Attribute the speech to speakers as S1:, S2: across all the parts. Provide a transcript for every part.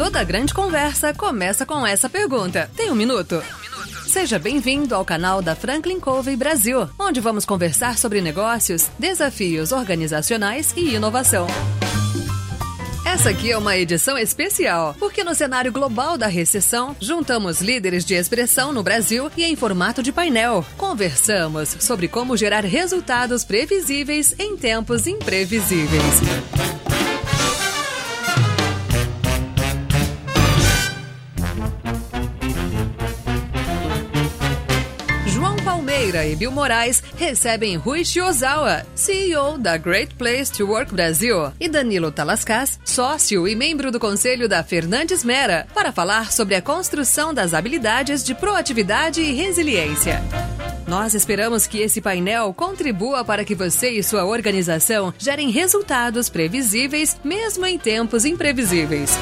S1: Toda grande conversa começa com essa pergunta. Tem um minuto? Seja bem-vindo ao canal da Franklin Covey Brasil, onde vamos conversar sobre negócios, desafios organizacionais e inovação. Essa aqui é uma edição especial, porque no cenário global da recessão, juntamos líderes de expressão no Brasil e em formato de painel. Conversamos sobre como gerar resultados previsíveis em tempos imprevisíveis. Oliveira e Bill Moraes recebem Rui Shiozawa, CEO da Great Place to Work Brasil, e Danilo Talascas, sócio e membro do conselho da Fernandes Mera, para falar sobre a construção das habilidades de proatividade e resiliência. Nós esperamos que esse painel contribua para que você e sua organização gerem resultados previsíveis, mesmo em tempos imprevisíveis.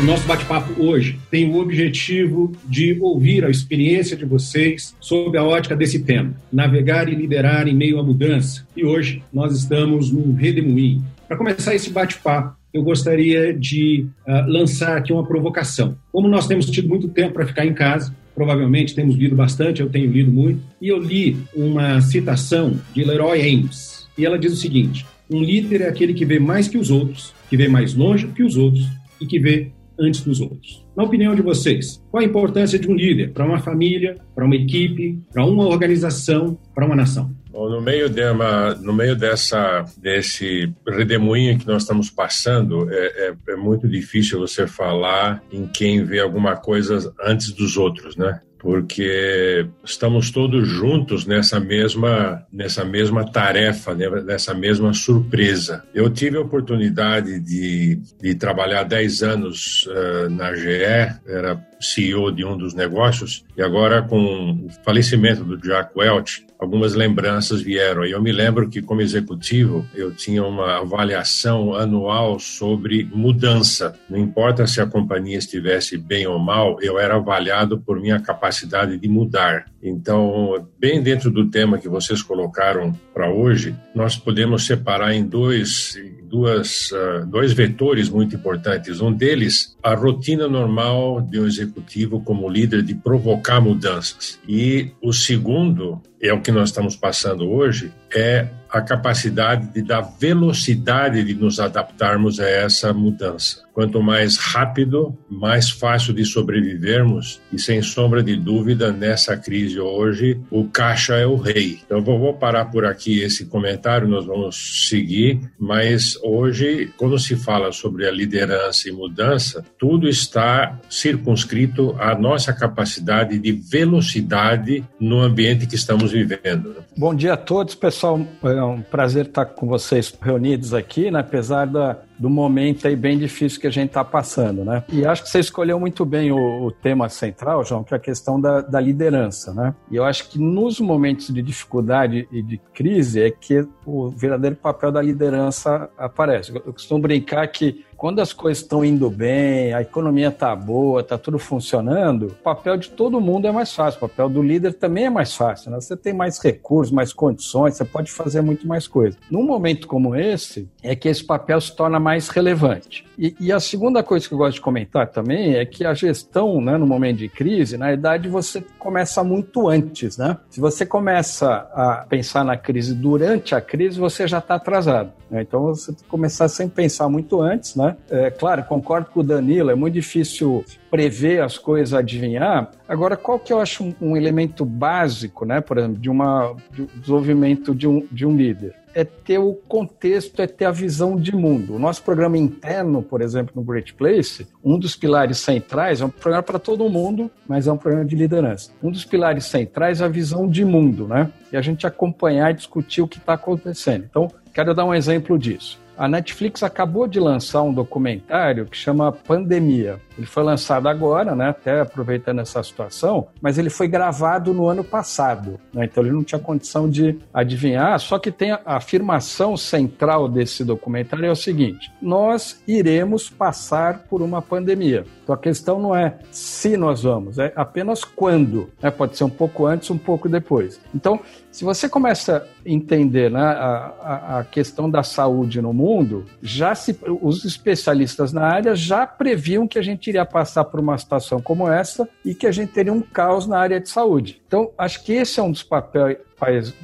S2: O nosso bate-papo hoje tem o objetivo de ouvir a experiência de vocês sob a ótica desse tema, navegar e liderar em meio à mudança. E hoje nós estamos num redemoinho. Para começar esse bate-papo, eu gostaria de uh, lançar aqui uma provocação. Como nós temos tido muito tempo para ficar em casa, provavelmente temos lido bastante, eu tenho lido muito, e eu li uma citação de Leroy Ames, e ela diz o seguinte: um líder é aquele que vê mais que os outros, que vê mais longe que os outros e que vê antes dos outros. Na opinião de vocês, qual a importância de um líder para uma família, para uma equipe, para uma organização, para uma nação?
S3: Bom, no meio, de uma, no meio dessa, desse redemoinho que nós estamos passando, é, é, é muito difícil você falar em quem vê alguma coisa antes dos outros, né? Porque estamos todos juntos nessa mesma, nessa mesma tarefa, né, nessa mesma surpresa. Eu tive a oportunidade de, de trabalhar 10 anos uh, na GE, era CEO de um dos negócios, e agora com o falecimento do Jack Welch, algumas lembranças vieram. Eu me lembro que, como executivo, eu tinha uma avaliação anual sobre mudança. Não importa se a companhia estivesse bem ou mal, eu era avaliado por minha capacidade de mudar. Então, bem dentro do tema que vocês colocaram para hoje, nós podemos separar em dois, duas, uh, dois vetores muito importantes. Um deles, a rotina normal de um executivo como líder de provocar mudanças. E o segundo, é o que nós estamos passando hoje, é a capacidade de dar velocidade de nos adaptarmos a essa mudança. Quanto mais rápido, mais fácil de sobrevivermos e sem sombra de dúvida nessa crise hoje, o caixa é o rei. Então vou parar por aqui esse comentário, nós vamos seguir, mas hoje, quando se fala sobre a liderança e mudança, tudo está circunscrito à nossa capacidade de velocidade no ambiente que estamos vivendo.
S4: Bom dia a todos, pessoal. É um prazer estar com vocês reunidos aqui, né? apesar da, do momento aí bem difícil que a gente está passando, né? E acho que você escolheu muito bem o, o, tema central, João, que é a questão da, da liderança, né? E eu acho que nos momentos de dificuldade e de crise é que o verdadeiro papel da liderança aparece. Eu costumo brincar que quando as coisas estão indo bem, a economia está boa, está tudo funcionando, o papel de todo mundo é mais fácil, o papel do líder também é mais fácil. Né? Você tem mais recursos, mais condições, você pode fazer muito mais coisas. Num momento como esse, é que esse papel se torna mais relevante. E, e, a segunda coisa que eu gosto de comentar também é que a gestão, né, no momento de crise, na verdade, você começa muito antes. Né? Se você começa a pensar na crise durante a crise, você já está atrasado. Né? Então, você tem que começar sem pensar muito antes, né? É, claro, concordo com o Danilo, é muito difícil prever as coisas, adivinhar. Agora, qual que eu acho um, um elemento básico, né, por exemplo, de, uma, de um desenvolvimento de um, de um líder? é ter o contexto, é ter a visão de mundo. O nosso programa interno, por exemplo, no Great Place, um dos pilares centrais, é um programa para todo mundo, mas é um programa de liderança. Um dos pilares centrais é a visão de mundo, né? E a gente acompanhar e discutir o que está acontecendo. Então, quero dar um exemplo disso. A Netflix acabou de lançar um documentário que chama Pandemia. Ele foi lançado agora, né, até aproveitando essa situação, mas ele foi gravado no ano passado. Né, então ele não tinha condição de adivinhar. Só que tem a afirmação central desse documentário é o seguinte: nós iremos passar por uma pandemia. Então a questão não é se nós vamos, é apenas quando. Né, pode ser um pouco antes, um pouco depois. Então, se você começa entender né, a, a, questão da saúde no mundo, já se, os especialistas na área já previam que a gente iria passar por uma situação como essa e que a gente teria um caos na área de saúde. Então, acho que esse é um dos papéis,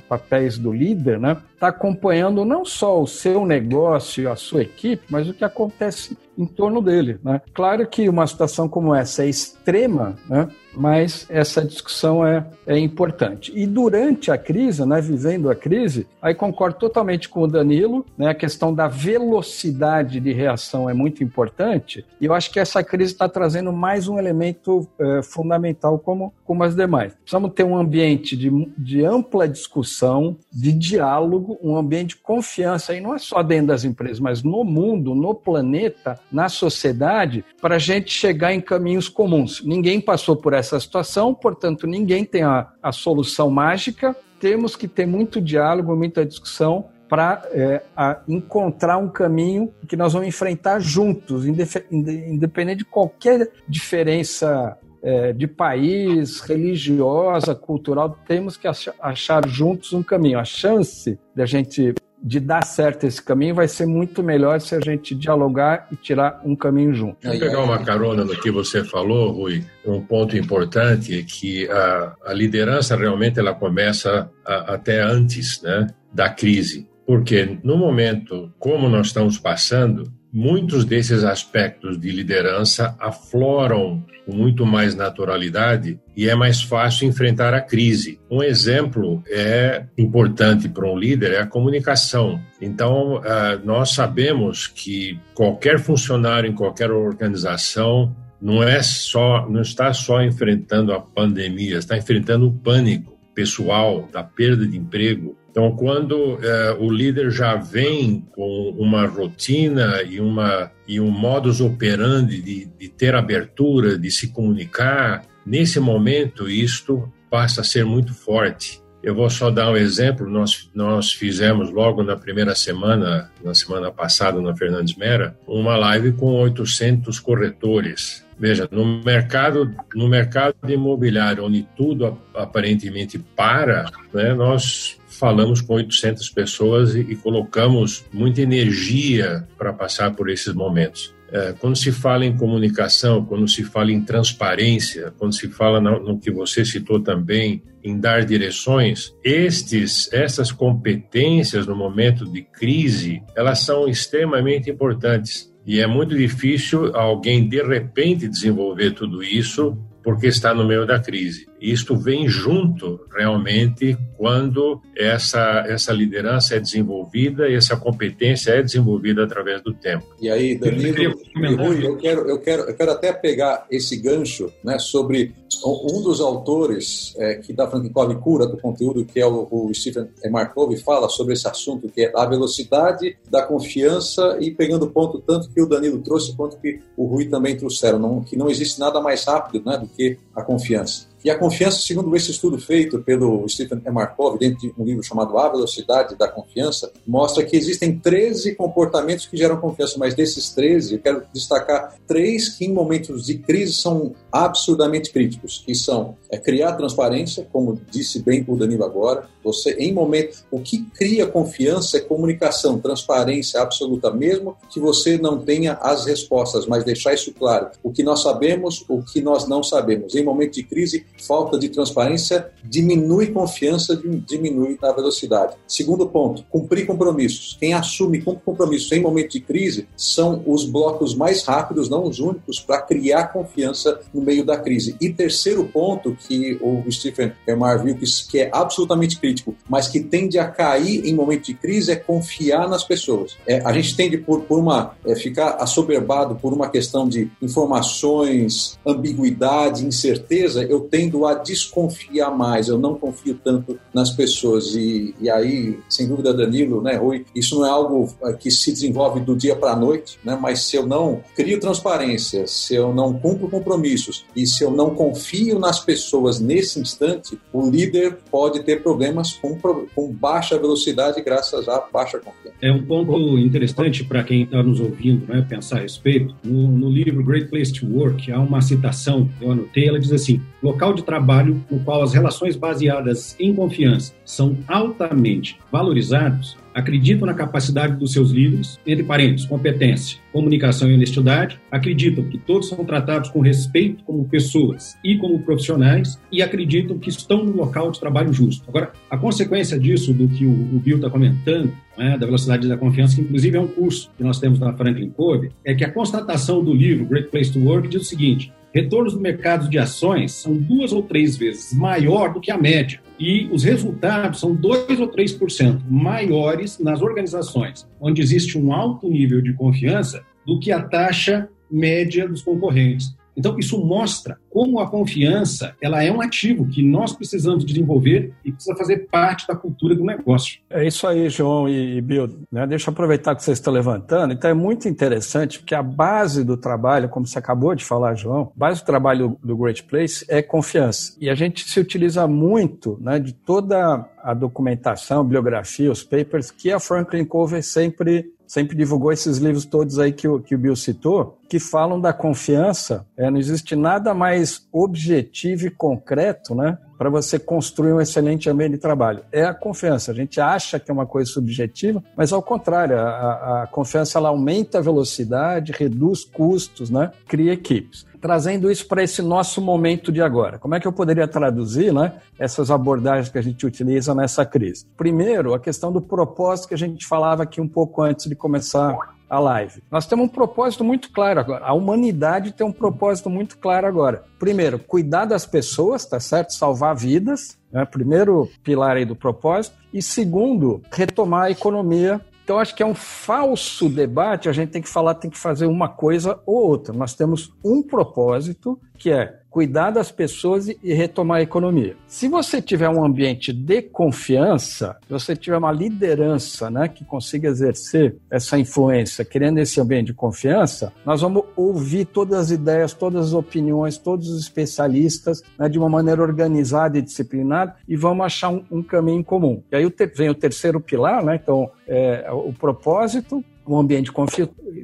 S4: papéis do líder, né? Está acompanhando não só o seu negócio, a sua equipe, mas o que acontece em torno dele. Né? Claro que uma situação como essa é extrema, né? mas essa discussão é, é importante. E durante a crise, né, vivendo a crise, aí concordo totalmente com o Danilo, né, a questão da velocidade de reação é muito importante, e eu acho que essa crise está trazendo mais um elemento é, fundamental como, como as demais. Precisamos ter um ambiente de, de ampla discussão, de diálogo, um ambiente de confiança, e não é só dentro das empresas, mas no mundo, no planeta, na sociedade, para a gente chegar em caminhos comuns. Ninguém passou por essa situação, portanto, ninguém tem a, a solução mágica. Temos que ter muito diálogo, muita discussão para é, encontrar um caminho que nós vamos enfrentar juntos, independente de qualquer diferença é, de país, religiosa, cultural, temos que achar juntos um caminho. A chance de a gente de dar certo esse caminho vai ser muito melhor se a gente dialogar e tirar um caminho junto.
S3: Vou pegar uma carona no que você falou, Rui. Um ponto importante é que a, a liderança realmente ela começa a, até antes né, da crise. Porque no momento como nós estamos passando, muitos desses aspectos de liderança afloram com muito mais naturalidade e é mais fácil enfrentar a crise. Um exemplo é importante para um líder é a comunicação. Então, ah, nós sabemos que qualquer funcionário em qualquer organização não é só não está só enfrentando a pandemia, está enfrentando o pânico pessoal da perda de emprego, então, quando é, o líder já vem com uma rotina e, uma, e um modus operandi de, de ter abertura, de se comunicar, nesse momento isto passa a ser muito forte. Eu vou só dar um exemplo. Nós, nós fizemos logo na primeira semana, na semana passada, na Fernandes Mera, uma live com 800 corretores. Veja, no mercado, no mercado imobiliário, onde tudo aparentemente para, né, nós falamos com 800 pessoas e, e colocamos muita energia para passar por esses momentos. É, quando se fala em comunicação, quando se fala em transparência, quando se fala no, no, que você citou também, em dar direções, estes, essas competências no momento de crise, elas são extremamente importantes. E é muito difícil alguém de repente desenvolver tudo isso porque está no meio da crise. Isto vem junto, realmente, quando essa, essa liderança é desenvolvida e essa competência é desenvolvida através do tempo.
S5: E aí, Danilo, Rui, eu quero, eu, quero, eu quero até pegar esse gancho né, sobre um dos autores é, que da Franklin cura do conteúdo, que é o, o Stephen Markov, fala sobre esse assunto, que é a velocidade da confiança e pegando o ponto tanto que o Danilo trouxe quanto que o Rui também trouxeram, não, que não existe nada mais rápido né, do que a confiança. E a confiança, segundo esse estudo feito pelo Stephen M. Markov, dentro de um livro chamado A Velocidade da Confiança, mostra que existem 13 comportamentos que geram confiança, mas desses 13, eu quero destacar três que em momentos de crise são absurdamente críticos, que são é, criar transparência, como disse bem o Danilo agora, você em momento, o que cria confiança é comunicação, transparência absoluta, mesmo que você não tenha as respostas, mas deixar isso claro, o que nós sabemos, o que nós não sabemos. Em momento de crise, falta de transparência diminui confiança, diminui a velocidade. Segundo ponto, cumprir compromissos. Quem assume compromissos em momento de crise são os blocos mais rápidos, não os únicos, para criar confiança no meio da crise. E terceiro ponto que o Stephen Hermar viu que é absolutamente crítico, mas que tende a cair em momento de crise é confiar nas pessoas. É, a gente tende por, por uma é, ficar assoberbado por uma questão de informações, ambiguidade, incerteza. Eu tendo a desconfiar mais, eu não confio tanto nas pessoas. E, e aí, sem dúvida, Danilo, né, Rui, isso não é algo eh, que se desenvolve do dia para a noite, né, mas se eu não crio transparência, se eu não cumpro compromisso, recursos. E se eu não confio nas pessoas nesse instante, o líder pode ter problemas com, com baixa velocidade graças à baixa confiança.
S2: É um ponto interessante para quem está nos ouvindo né, pensar a respeito. No, no livro Great Place to Work, há uma citação, eu anotei, ela diz assim: local de trabalho no qual as relações baseadas em confiança são altamente valorizados acreditam na capacidade dos seus líderes, entre parênteses, competência, comunicação e honestidade, acreditam que todos são tratados com respeito como pessoas e como profissionais e acreditam que estão no local de trabalho justo. Agora, a consequência disso, do que o, o Bill está comentando, né, da velocidade da confiança, que inclusive é um curso que nós temos na Franklin Covey, é que a constatação do livro Great Place to Work diz o seguinte: retornos no mercado de ações são duas ou três vezes maior do que a média e os resultados são 2 ou 3% maiores nas organizações onde existe um alto nível de confiança do que a taxa média dos concorrentes. Então, isso mostra como a confiança ela é um ativo que nós precisamos desenvolver e precisa fazer parte da cultura do negócio.
S4: É isso aí, João e Bill. Né? Deixa eu aproveitar que você está levantando. Então, é muito interessante porque a base do trabalho, como você acabou de falar, João, a base do trabalho do Great Place é confiança. E a gente se utiliza muito né, de toda a documentação, bibliografia, os papers que a Franklin Covey sempre sempre divulgou esses livros todos aí que o, que o Bill citou, que falam da confiança. É, não existe nada mais objetivo e concreto, né? Para você construir um excelente ambiente de trabalho. É a confiança. A gente acha que é uma coisa subjetiva, mas ao contrário, a, a confiança ela aumenta a velocidade, reduz custos, né? Cria equipes trazendo isso para esse nosso momento de agora. Como é que eu poderia traduzir né, essas abordagens que a gente utiliza nessa crise? Primeiro, a questão do propósito que a gente falava aqui um pouco antes de começar a live. Nós temos um propósito muito claro agora. A humanidade tem um propósito muito claro agora. Primeiro, cuidar das pessoas, tá certo? Salvar vidas, né? primeiro pilar aí do propósito. E segundo, retomar a economia então, acho que é um falso debate. A gente tem que falar, tem que fazer uma coisa ou outra. Nós temos um propósito, que é cuidar das pessoas e retomar a economia. Se você tiver um ambiente de confiança, você tiver uma liderança né, que consiga exercer essa influência, criando esse ambiente de confiança, nós vamos ouvir todas as ideias, todas as opiniões, todos os especialistas né, de uma maneira organizada e disciplinada e vamos achar um, um caminho comum. E aí vem o terceiro pilar, né, então é, o propósito, um ambiente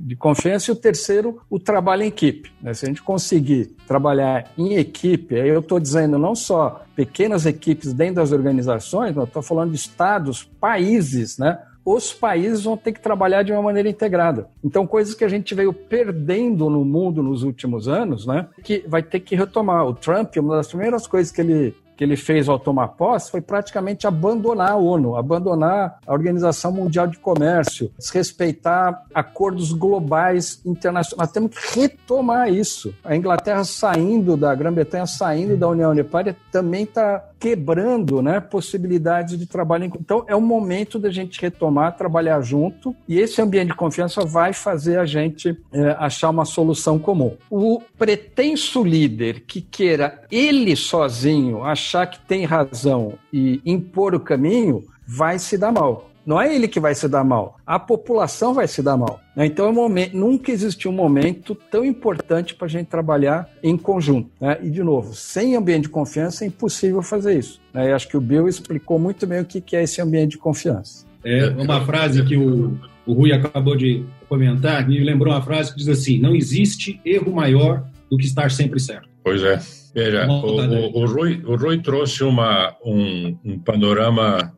S4: de confiança e o terceiro, o trabalho em equipe. Né? Se a gente conseguir trabalhar em equipe, aí eu estou dizendo não só pequenas equipes dentro das organizações, mas estou falando de estados, países, né? os países vão ter que trabalhar de uma maneira integrada. Então, coisas que a gente veio perdendo no mundo nos últimos anos, né, que vai ter que retomar. O Trump, uma das primeiras coisas que ele que ele fez ao tomar posse foi praticamente abandonar a ONU, abandonar a Organização Mundial de Comércio, desrespeitar acordos globais internacionais. Nós temos que retomar isso. A Inglaterra saindo da Grã-Bretanha, saindo da União Europeia, também está quebrando né, possibilidades de trabalho. Então, é o momento da gente retomar, trabalhar junto, e esse ambiente de confiança vai fazer a gente é, achar uma solução comum. O pretenso líder que queira ele sozinho achar que tem razão e impor o caminho, vai se dar mal. Não é ele que vai se dar mal, a população vai se dar mal. Né? Então, é um momento, nunca existiu um momento tão importante para a gente trabalhar em conjunto. Né? E, de novo, sem ambiente de confiança é impossível fazer isso. Né? Eu acho que o Bill explicou muito bem o que é esse ambiente de confiança.
S2: É uma frase que o, o Rui acabou de comentar, me lembrou uma frase que diz assim: não existe erro maior do que estar sempre certo.
S3: Pois é. Veja, o, o, o, Rui, o Rui trouxe uma, um, um panorama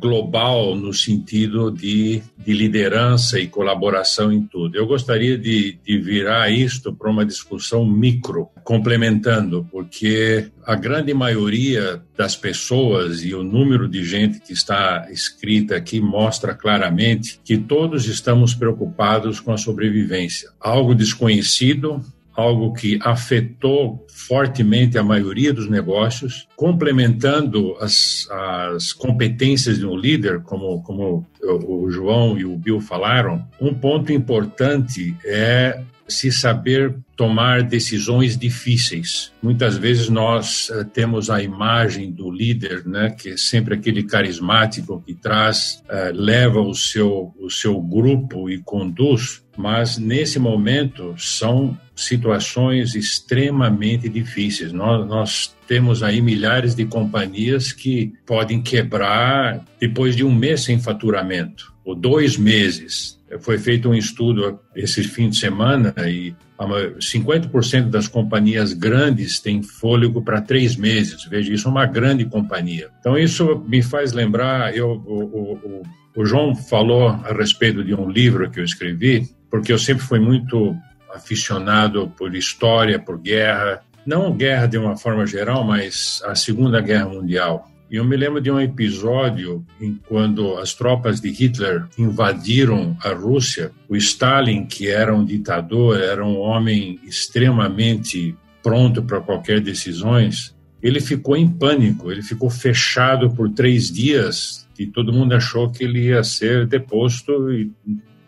S3: global no sentido de, de, liderança e colaboração em tudo. Eu gostaria de, de virar isto para uma discussão micro, complementando, porque a grande maioria das pessoas e o número de gente que está escrita aqui mostra claramente que todos estamos preocupados com a sobrevivência. Algo desconhecido, algo que afetou fortemente a maioria dos negócios, complementando as, as competências de um líder, como, como o João e o Bill falaram. Um ponto importante é se saber tomar decisões difíceis. Muitas vezes nós uh, temos a imagem do líder, né, que é sempre aquele carismático que traz, uh, leva o seu o seu grupo e conduz, mas nesse momento são situações extremamente difíceis. Nós, nós temos aí milhares de companhias que podem quebrar depois de um mês sem faturamento ou dois meses. Foi feito um estudo esse fim de semana e 50% das companhias grandes têm fôlego para três meses. Veja, isso é uma grande companhia. Então, isso me faz lembrar. Eu, o, o, o João falou a respeito de um livro que eu escrevi, porque eu sempre fui muito aficionado por história, por guerra. Não guerra de uma forma geral, mas a Segunda Guerra Mundial. E eu me lembro de um episódio em quando as tropas de Hitler invadiram a Rússia. O Stalin, que era um ditador, era um homem extremamente pronto para qualquer decisões. Ele ficou em pânico, ele ficou fechado por três dias e todo mundo achou que ele ia ser deposto e,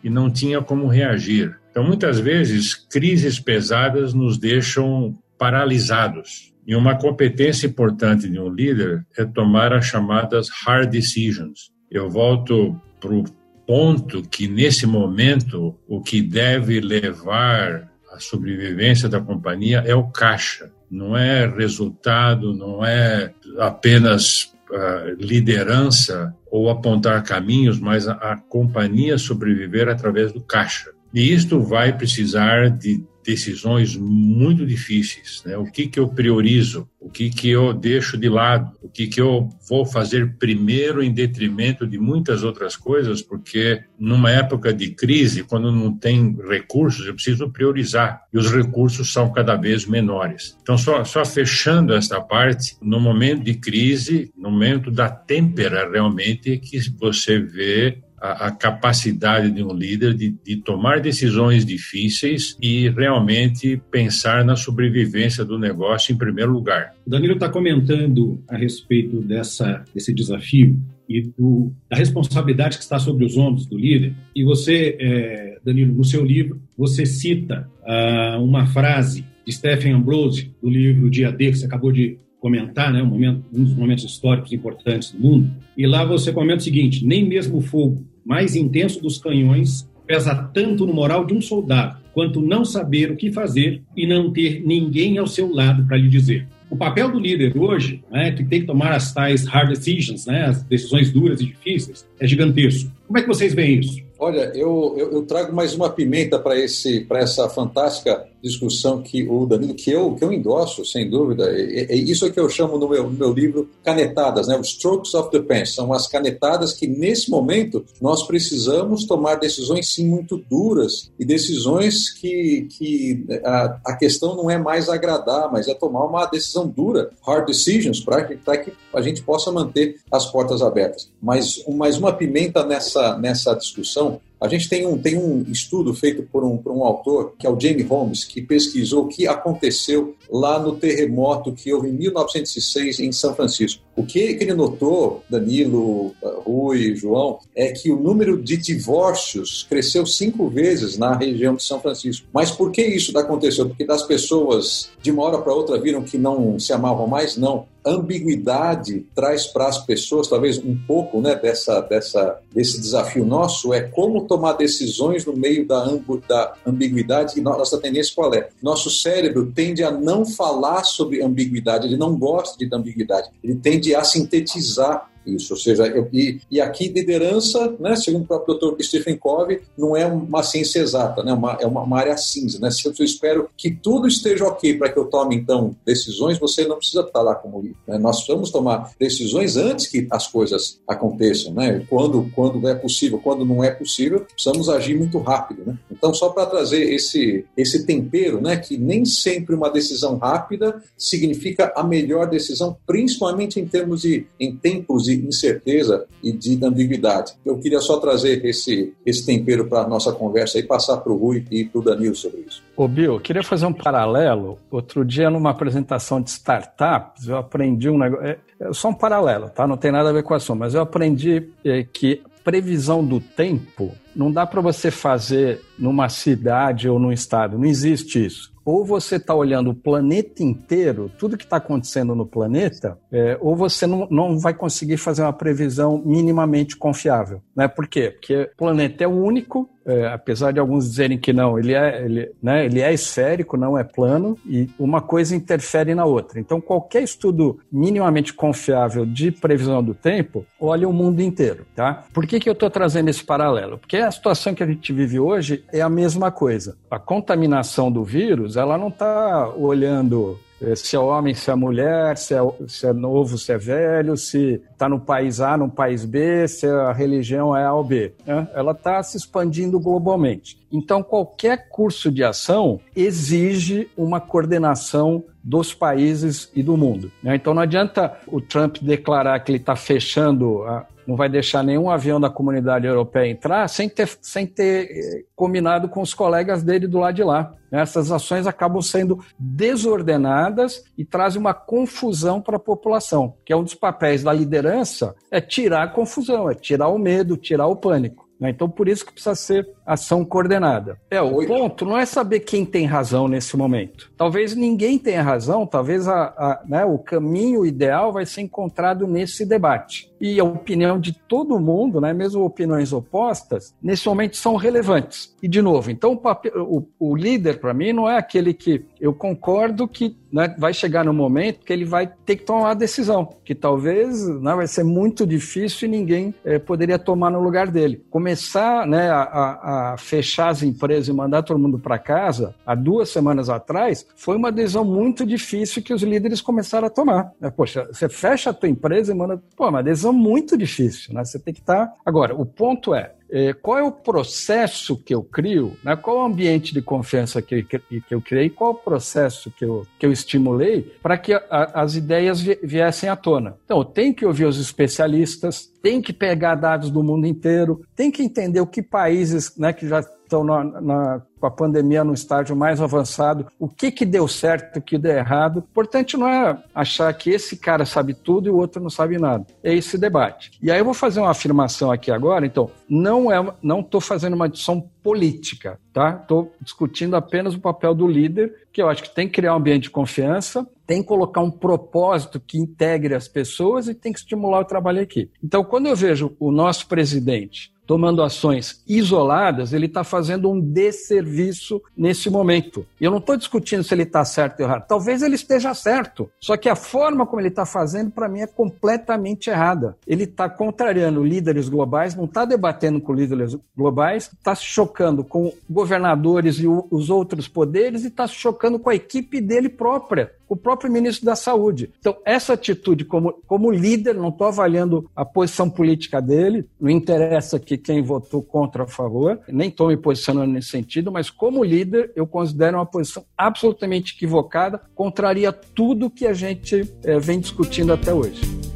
S3: e não tinha como reagir. Então, muitas vezes, crises pesadas nos deixam paralisados e uma competência importante de um líder é tomar as chamadas hard decisions. Eu volto para o ponto que, nesse momento, o que deve levar a sobrevivência da companhia é o caixa. Não é resultado, não é apenas uh, liderança ou apontar caminhos, mas a, a companhia sobreviver através do caixa. E isto vai precisar de decisões muito difíceis, né? O que que eu priorizo? O que que eu deixo de lado? O que que eu vou fazer primeiro em detrimento de muitas outras coisas? Porque numa época de crise, quando não tem recursos, eu preciso priorizar e os recursos são cada vez menores. Então, só, só fechando esta parte, no momento de crise, no momento da têmpera realmente, que você vê a, a capacidade de um líder de, de tomar decisões difíceis e realmente pensar na sobrevivência do negócio em primeiro lugar.
S2: O Danilo está comentando a respeito dessa, desse desafio e do, da responsabilidade que está sobre os ombros do líder. E você, é, Danilo, no seu livro, você cita ah, uma frase de Stephen Ambrose, do livro Dia D, que você acabou de comentar, né, um, momento, um dos momentos históricos importantes do mundo. E lá você comenta o seguinte: nem mesmo o fogo mais intenso dos canhões pesa tanto no moral de um soldado quanto não saber o que fazer e não ter ninguém ao seu lado para lhe dizer. O papel do líder hoje, né, que tem que tomar as tais hard decisions, né, as decisões duras e difíceis, é gigantesco. Como é que vocês veem isso?
S5: Olha, eu, eu, eu trago mais uma pimenta para essa fantástica discussão que o Danilo, que eu, que eu endosso, sem dúvida, é, isso é que eu chamo no meu, no meu livro canetadas, né? Os strokes of the pen, são as canetadas que nesse momento nós precisamos tomar decisões sim muito duras e decisões que, que a, a questão não é mais agradar, mas é tomar uma decisão dura, hard decisions, para que, que a gente possa manter as portas abertas. Mas mais uma pimenta nessa, nessa discussão a gente tem um, tem um estudo feito por um, por um autor, que é o Jamie Holmes, que pesquisou o que aconteceu lá no terremoto que houve em 1906 em São Francisco. O que ele notou, Danilo, Rui, João, é que o número de divórcios cresceu cinco vezes na região de São Francisco. Mas por que isso aconteceu? Porque das pessoas, de uma hora para outra, viram que não se amavam mais? Não ambiguidade traz para as pessoas, talvez um pouco né, dessa, dessa, desse desafio nosso, é como tomar decisões no meio da, ambu, da ambiguidade e nossa tendência qual é? Nosso cérebro tende a não falar sobre ambiguidade, ele não gosta de ambiguidade, ele tende a sintetizar isso, ou seja, eu, e, e aqui liderança, né, segundo o próprio doutor Stephen Covey, não é uma ciência exata, né, uma, é uma, uma área cinza. Né? Se eu, eu espero que tudo esteja ok para que eu tome, então, decisões, você não precisa estar lá como líder. Né? Nós precisamos tomar decisões antes que as coisas aconteçam, né? quando, quando é possível, quando não é possível, precisamos agir muito rápido. Né? Então, só para trazer esse, esse tempero, né, que nem sempre uma decisão rápida significa a melhor decisão, principalmente em termos de em tempos de incerteza e de ambiguidade. Eu queria só trazer esse, esse tempero para a nossa conversa e passar para o Rui e para o Danilo sobre isso.
S4: Ô Bill, queria fazer um paralelo. Outro dia, numa apresentação de startups, eu aprendi um negócio. É, é só um paralelo, tá? Não tem nada a ver com a assunto, mas eu aprendi é, que previsão do tempo não dá para você fazer numa cidade ou num estado, não existe isso ou você está olhando o planeta inteiro, tudo que está acontecendo no planeta, é, ou você não, não vai conseguir fazer uma previsão minimamente confiável. Né? Por quê? Porque o planeta é o único, é, apesar de alguns dizerem que não, ele é, ele, né, ele é esférico, não é plano, e uma coisa interfere na outra. Então, qualquer estudo minimamente confiável de previsão do tempo olha o mundo inteiro. Tá? Por que, que eu estou trazendo esse paralelo? Porque a situação que a gente vive hoje é a mesma coisa. A contaminação do vírus, ela não está olhando eh, se é homem, se é mulher, se é, se é novo, se é velho, se está no país A, no país B, se a religião é A ou B. Né? Ela está se expandindo globalmente. Então, qualquer curso de ação exige uma coordenação dos países e do mundo. Né? Então, não adianta o Trump declarar que ele está fechando a, não vai deixar nenhum avião da comunidade europeia entrar sem ter, sem ter eh, combinado com os colegas dele do lado de lá. Essas ações acabam sendo desordenadas e trazem uma confusão para a população, que é um dos papéis da liderança, é tirar a confusão, é tirar o medo, tirar o pânico. Né? Então, por isso que precisa ser ação coordenada. É, o ponto não é saber quem tem razão nesse momento. Talvez ninguém tenha razão, talvez a, a, né, o caminho ideal vai ser encontrado nesse debate. E a opinião de todo mundo, né, mesmo opiniões opostas, nesse momento são relevantes. E, de novo, então o, papel, o, o líder, para mim, não é aquele que eu concordo que né, vai chegar no momento que ele vai ter que tomar uma decisão, que talvez né, vai ser muito difícil e ninguém é, poderia tomar no lugar dele. Começar né, a, a a fechar as empresas e mandar todo mundo para casa, há duas semanas atrás, foi uma decisão muito difícil que os líderes começaram a tomar. Né? Poxa, você fecha a tua empresa e manda. Pô, uma decisão muito difícil, né? Você tem que estar. Tá... Agora, o ponto é, é, qual é o processo que eu crio, né? qual o ambiente de confiança que, que, que eu criei, qual o processo que eu, que eu estimulei para que a, as ideias viessem à tona. Então, tenho que ouvir os especialistas, tem que pegar dados do mundo inteiro, tem que entender o que países né, que já estão na, na, com a pandemia no estágio mais avançado, o que, que deu certo, o que deu errado. O importante não é achar que esse cara sabe tudo e o outro não sabe nada. É esse debate. E aí eu vou fazer uma afirmação aqui agora, então, não é não estou fazendo uma discussão política, tá? Estou discutindo apenas o papel do líder, que eu acho que tem que criar um ambiente de confiança, tem que colocar um propósito que integre as pessoas e tem que estimular o trabalho aqui. Então, quando eu vejo o nosso presidente tomando ações isoladas, ele está fazendo um desserviço nesse momento. Eu não estou discutindo se ele está certo ou errado. Talvez ele esteja certo. Só que a forma como ele está fazendo, para mim, é completamente errada. Ele está contrariando líderes globais, não está debatendo com líderes globais, está se chocando com governadores e os outros poderes e está se chocando com a equipe dele própria o próprio ministro da Saúde. Então, essa atitude como, como líder, não estou avaliando a posição política dele, não interessa que quem votou contra a favor, nem estou me posicionando nesse sentido, mas como líder, eu considero uma posição absolutamente equivocada, contraria tudo que a gente é, vem discutindo até hoje.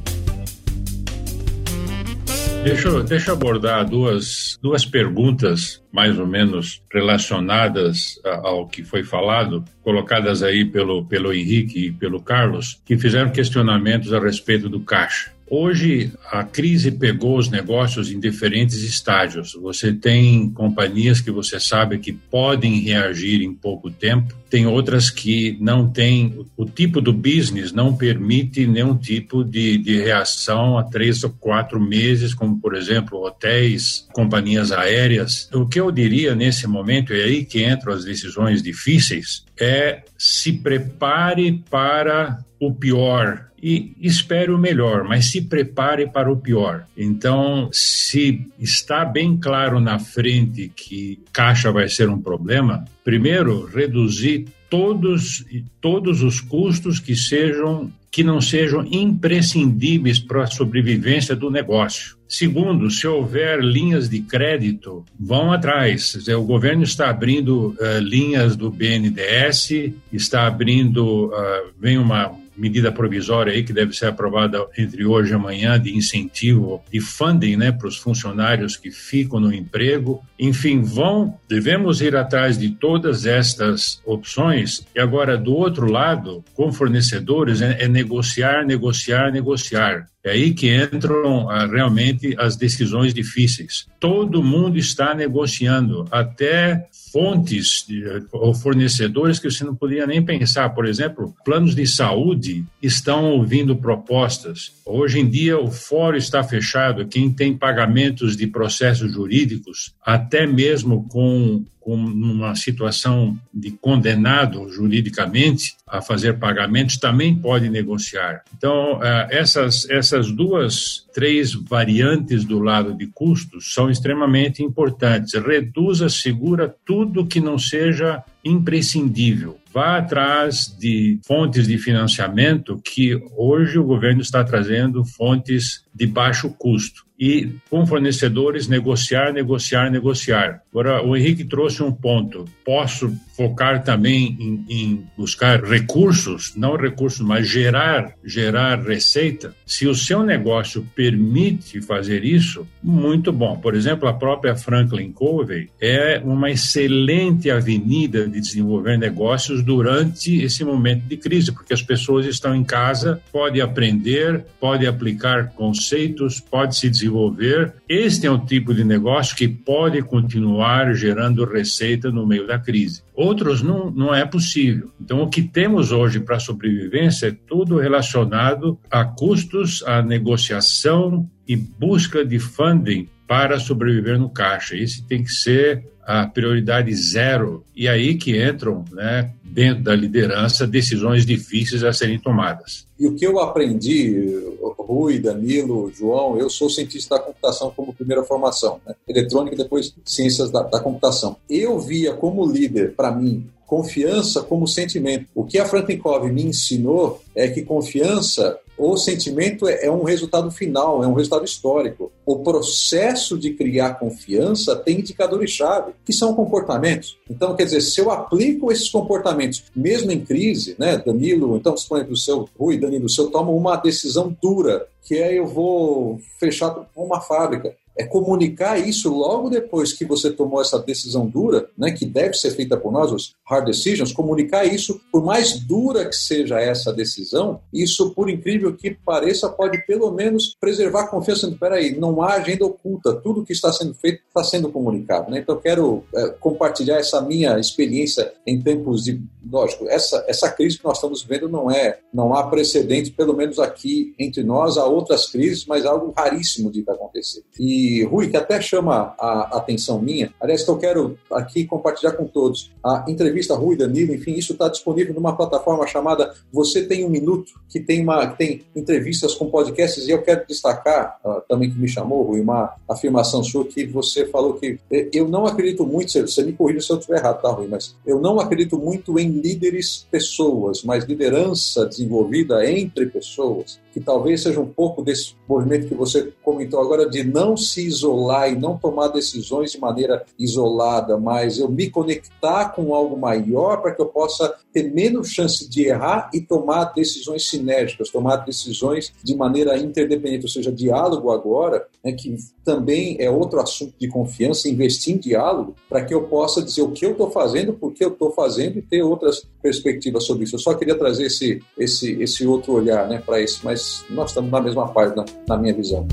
S3: Deixa eu, deixa eu abordar duas, duas perguntas mais ou menos relacionadas ao que foi falado, colocadas aí pelo, pelo Henrique e pelo Carlos, que fizeram questionamentos a respeito do caixa. Hoje, a crise pegou os negócios em diferentes estágios. Você tem companhias que você sabe que podem reagir em pouco tempo, tem outras que não têm. O tipo do business não permite nenhum tipo de, de reação a três ou quatro meses, como, por exemplo, hotéis, companhias aéreas. O que eu diria nesse momento, e é aí que entram as decisões difíceis, é se prepare para o pior e espere o melhor, mas se prepare para o pior. Então, se está bem claro na frente que caixa vai ser um problema, primeiro reduzir todos todos os custos que sejam que não sejam imprescindíveis para a sobrevivência do negócio. Segundo, se houver linhas de crédito, vão atrás. O governo está abrindo uh, linhas do BNDES, está abrindo, uh, vem uma medida provisória aí que deve ser aprovada entre hoje e amanhã de incentivo de funding, né, para os funcionários que ficam no emprego. Enfim, vão, devemos ir atrás de todas estas opções. E agora, do outro lado, com fornecedores, é, é negociar, negociar, negociar. É aí que entram ah, realmente as decisões difíceis. Todo mundo está negociando, até fontes ou fornecedores que você não podia nem pensar. Por exemplo, planos de saúde estão ouvindo propostas. Hoje em dia, o fórum está fechado. Quem tem pagamentos de processos jurídicos, até mesmo com com uma situação de condenado juridicamente a fazer pagamentos, também pode negociar. Então, eh, essas, essas duas, três variantes do lado de custos são extremamente importantes. Reduza, segura tudo que não seja imprescindível. Vá atrás de fontes de financiamento que hoje o governo está trazendo fontes de baixo custo e com fornecedores negociar, negociar, negociar. Agora, o Henrique trouxe um ponto. Posso focar também em, em, buscar recursos, não recursos, mas gerar, gerar receita. Se o seu negócio permite fazer isso, muito bom. Por exemplo, a própria Franklin Covey é uma excelente avenida de desenvolver negócios durante esse momento de crise, porque as pessoas estão em casa, podem aprender, podem aplicar conceitos, pode se desenvolver. Este é um tipo de negócio que pode continuar gerando receita no meio da crise. Outros não, não é possível. Então, o que temos hoje para sobrevivência é tudo relacionado a custos, a negociação e busca de funding para sobreviver no caixa. Esse tem que ser a prioridade zero. E aí que entram, né, dentro da liderança, decisões difíceis a serem tomadas.
S5: E o que eu aprendi, Rui, Danilo, João, eu sou cientista da computação como primeira formação, né? eletrônica e depois ciências da, da computação. Eu via como líder, para mim, confiança como sentimento. O que a Franklin Covey me ensinou é que confiança o sentimento é, é um resultado final, é um resultado histórico. O processo de criar confiança tem indicadores-chave, que são comportamentos. Então, quer dizer, se eu aplico esses comportamentos, mesmo em crise, né, Danilo, então, suponha que o seu, Rui, Danilo, o seu toma uma decisão dura, que é eu vou fechar uma fábrica é comunicar isso logo depois que você tomou essa decisão dura, né, que deve ser feita por nós, os hard decisions, comunicar isso, por mais dura que seja essa decisão, isso, por incrível que pareça, pode pelo menos preservar a confiança. Peraí, não há agenda oculta, tudo que está sendo feito está sendo comunicado. Né? Então, eu quero é, compartilhar essa minha experiência em tempos de. Lógico, essa, essa crise que nós estamos vendo não é, não há precedente, pelo menos aqui entre nós, há outras crises, mas algo raríssimo de acontecer. E Rui, que até chama a atenção minha, aliás, que eu quero aqui compartilhar com todos. A entrevista Rui Danilo, enfim, isso está disponível numa plataforma chamada Você Tem Um Minuto, que tem, uma, que tem entrevistas com podcasts, e eu quero destacar, uh, também que me chamou, Rui, uma afirmação sua que você falou que eh, eu não acredito muito, você me corrija se eu estiver errado, tá, Rui, mas eu não acredito muito em líderes pessoas, mas liderança desenvolvida entre pessoas que talvez seja um pouco desse movimento que você comentou agora de não se isolar e não tomar decisões de maneira isolada, mas eu me conectar com algo maior para que eu possa ter menos chance de errar e tomar decisões sinérgicas, tomar decisões de maneira interdependente, ou seja, diálogo agora, né, que também é outro assunto de confiança, investir em diálogo para que eu possa dizer o que eu estou fazendo, por que eu estou fazendo e ter outras perspectivas sobre isso. Eu só queria trazer esse, esse, esse outro olhar né, para isso, mas nós estamos na mesma página, na minha visão.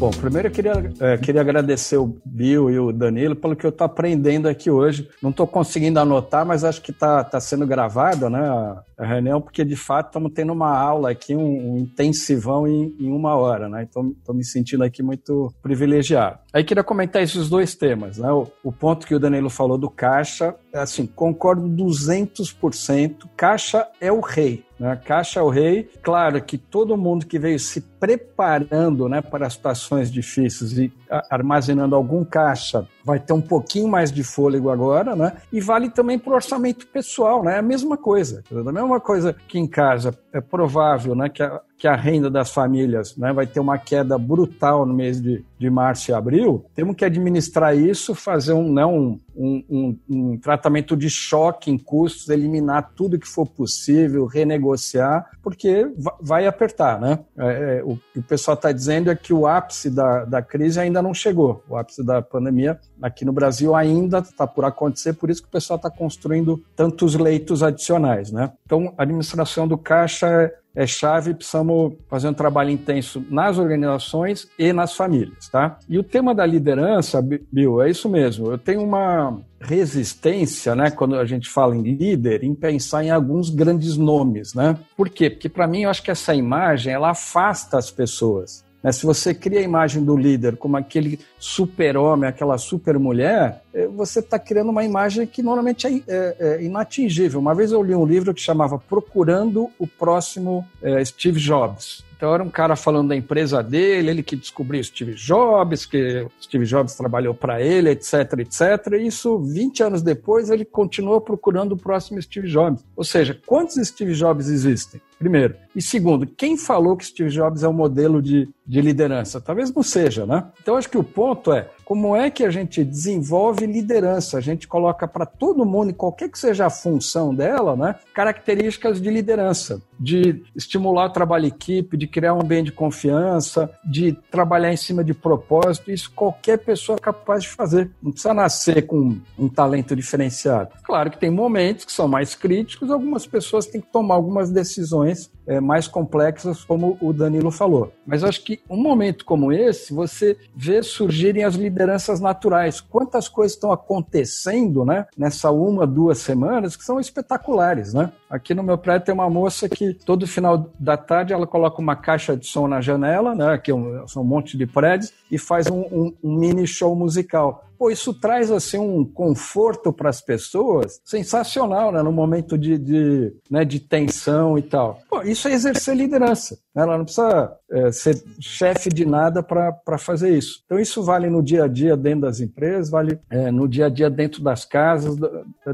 S4: Bom, primeiro eu queria, é, queria agradecer o Bill e o Danilo pelo que eu estou aprendendo aqui hoje. Não estou conseguindo anotar, mas acho que está tá sendo gravado né, a, a, reunião, porque de fato estamos tendo uma aula aqui, um, um intensivão em, em, uma hora. Né? Então estou me sentindo aqui muito privilegiado. Aí queria comentar esses dois temas. Né? O, o ponto que o Danilo falou do caixa, é assim, concordo 200%. Caixa é o rei. Né? Caixa é o rei. Claro que todo mundo que veio se preparando né, para situações difíceis e armazenando algum caixa vai ter um pouquinho mais de fôlego agora, né? E vale também para o orçamento pessoal, né? É a mesma coisa. A mesma coisa que em casa é provável, né? Que a, que a renda das famílias né, vai ter uma queda brutal no mês de, de março e abril, temos que administrar isso, fazer um, né, um, um, um, tratamento de choque em custos, eliminar tudo que for possível, renegociar, porque vai apertar. Né? É, é, o que o pessoal está dizendo é que o ápice da, da crise ainda não chegou. O ápice da pandemia aqui no Brasil ainda está por acontecer, por isso que o pessoal está construindo tantos leitos adicionais. Né? Então, a administração do caixa é chave, precisamos fazer um trabalho intenso nas organizações e nas famílias, tá? E o tema da liderança, Bill, é isso mesmo. Eu tenho uma resistência, né, quando a gente fala em líder, em pensar em alguns grandes nomes, né? Por quê? Porque para mim eu acho que essa imagem ela afasta as pessoas. Né? Se você cria a imagem do líder como aquele super-homem, aquela super-mulher, você está criando uma imagem que normalmente é, é, é, inatingível. Uma vez eu li um livro que chamava Procurando o Próximo é, Steve Jobs. Então era um cara falando da empresa dele, ele que descobriu Steve Jobs, que Steve Jobs trabalhou para ele, etc, etc. E isso, 20 anos depois, ele continua procurando o próximo Steve Jobs. Ou seja, quantos Steve Jobs existem? Primeiro. E segundo, quem falou que Steve Jobs é um modelo de, de liderança? Talvez não seja, né? Então acho que o ponto é como é que a gente desenvolve liderança? A gente coloca para todo mundo, qualquer que seja a função dela, né, características de liderança, de estimular o trabalho em equipe, de criar um ambiente de confiança, de trabalhar em cima de propósito. Isso qualquer pessoa é capaz de fazer. Não precisa nascer com um talento diferenciado. Claro que tem momentos que são mais críticos, algumas pessoas têm que tomar algumas decisões é, mais complexas, como o Danilo falou. Mas acho que um momento como esse, você vê surgirem as lideranças naturais. Quantas coisas estão acontecendo né, nessa uma, duas semanas que são espetaculares. Né? Aqui no meu prédio tem uma moça que todo final da tarde ela coloca uma caixa de som na janela, né, que é são um monte de prédios, e faz um, um, um mini show musical pô, isso traz assim um conforto para as pessoas sensacional, né? No momento de, de, né, de tensão e tal. Isso é exercer liderança. Né? Ela não precisa é, ser chefe de nada para fazer isso. Então, isso vale no dia a dia dentro das empresas, vale é, no dia a dia dentro das casas,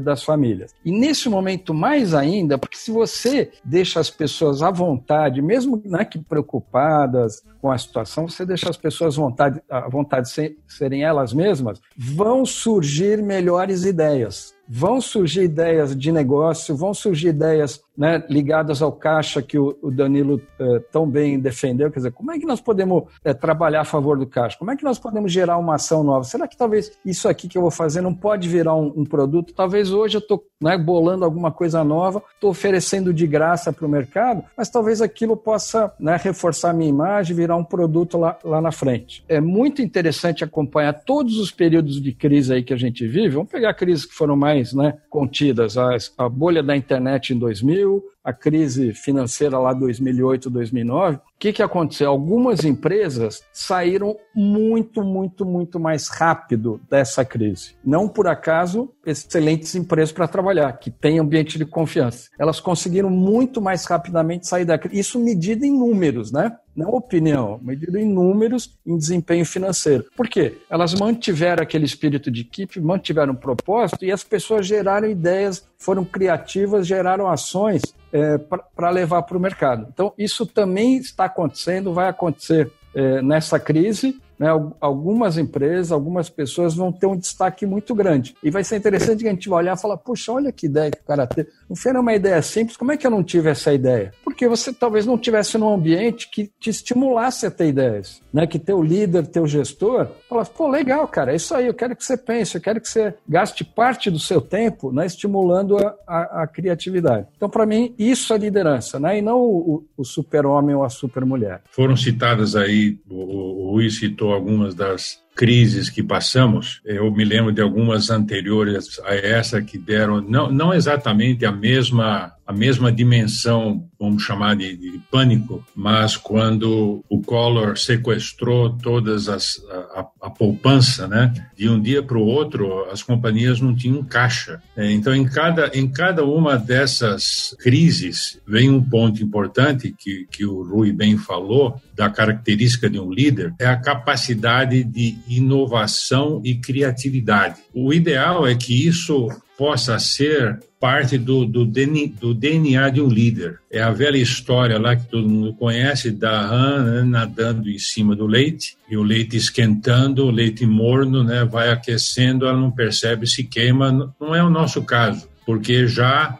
S4: das famílias. E nesse momento, mais ainda, porque se você deixa as pessoas à vontade, mesmo né, que preocupadas com a situação, você deixa as pessoas à vontade, à vontade de serem elas mesmas, vão surgir melhores ideias. Vão surgir ideias de negócio, vão surgir ideias né, ligadas ao caixa que o, o Danilo eh, tão bem defendeu. Quer dizer, como é que nós podemos eh, trabalhar a favor do caixa? Como é que nós podemos gerar uma ação nova? Será que talvez isso aqui que eu vou fazer não pode virar um, um produto? Talvez hoje eu estou né, bolando alguma coisa nova, estou oferecendo de graça para o mercado, mas talvez aquilo possa né, reforçar a minha imagem, virar um produto lá, lá na frente. É muito interessante acompanhar todos os períodos de crise aí que a gente vive. Vamos pegar crises que foram mais né, contidas, a, a bolha da internet em 2000, a crise financeira lá 2008, 2009, o que, que aconteceu? Algumas empresas saíram muito, muito, muito mais rápido dessa crise. Não por acaso, excelentes empresas para trabalhar, que têm ambiente de confiança. Elas conseguiram muito mais rapidamente sair da crise. Isso medido em números, né? Não opinião, medido em números, em desempenho financeiro. Por quê? Elas mantiveram aquele espírito de equipe, mantiveram um propósito e as pessoas geraram ideias, foram criativas, geraram ações é, para levar para o mercado. Então, isso também está acontecendo, vai acontecer é, nessa crise né, algumas empresas, algumas pessoas vão ter um destaque muito grande. E vai ser interessante que a gente vai olhar e falar, puxa, olha que ideia que o cara teve. Não foi uma ideia simples, como é que eu não tive essa ideia? Porque você talvez não tivesse num ambiente que te estimulasse a ter ideias, né? Que teu líder, teu gestor, fala, pô, legal, cara, é isso aí, eu quero que você pense, eu quero que você gaste parte do seu tempo né, estimulando a, a, a criatividade. Então, para mim, isso é liderança, né? E não o, o super-homem ou a super-mulher.
S3: Foram citadas aí, o, o citou algumas das crises que passamos, eu me lembro de algumas anteriores a essa que deram não, não exatamente a mesma a mesma dimensão, vamos chamar de, de pânico, mas quando o Collor sequestrou todas as a, a poupança, né? De um dia para o outro, as companhias não tinham caixa. É, então, em cada em cada uma dessas crises vem um ponto importante que que o Rui bem falou da característica de um líder é a capacidade de inovação e criatividade. O ideal é que isso possa ser parte do, do, do, DNA de um líder. É a velha história lá que todo mundo conhece da rã né, nadando em cima do leite e o leite esquentando, o leite morno, né, vai aquecendo, ela não percebe, se queima. Não é o nosso caso, porque já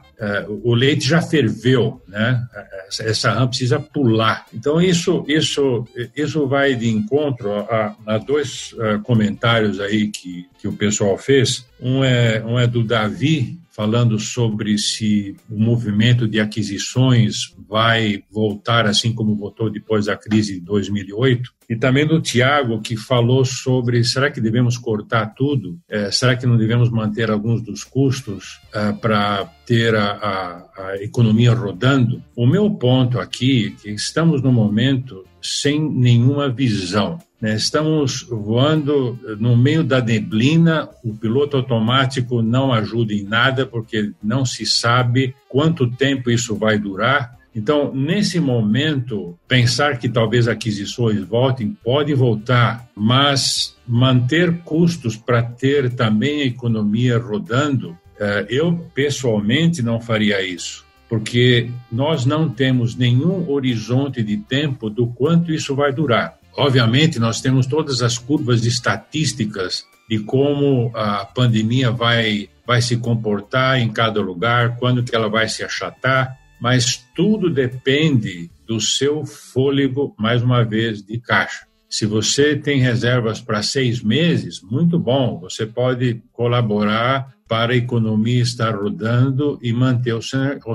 S3: o leite já ferveu, né? Essa rã precisa pular. Então isso isso isso vai de encontro a, a dois uh, comentários aí que, que o pessoal fez. Um é um é do Davi falando sobre se o movimento de aquisições vai voltar assim como voltou depois da crise de 2008. E também do Tiago, que falou sobre será que devemos cortar tudo? É, será que não devemos manter alguns dos custos é, para ter a, a, a economia rodando? O meu ponto aqui é que estamos no momento sem nenhuma visão. Né? Estamos voando no meio da neblina, o piloto automático não ajuda em nada, porque não se sabe quanto tempo isso vai durar. Então, nesse momento, pensar que talvez aquisições voltem, pode voltar, mas manter custos para ter também a economia rodando, eh, eu pessoalmente não faria isso porque nós não temos nenhum horizonte de tempo do quanto isso vai durar. Obviamente, nós temos todas as curvas estatísticas de como a pandemia vai, vai se comportar em cada lugar, quando que ela vai se achatar, mas tudo depende do seu fôlego, mais uma vez, de caixa. Se você tem reservas para seis meses, muito bom, você pode colaborar para a economia estar rodando e manter o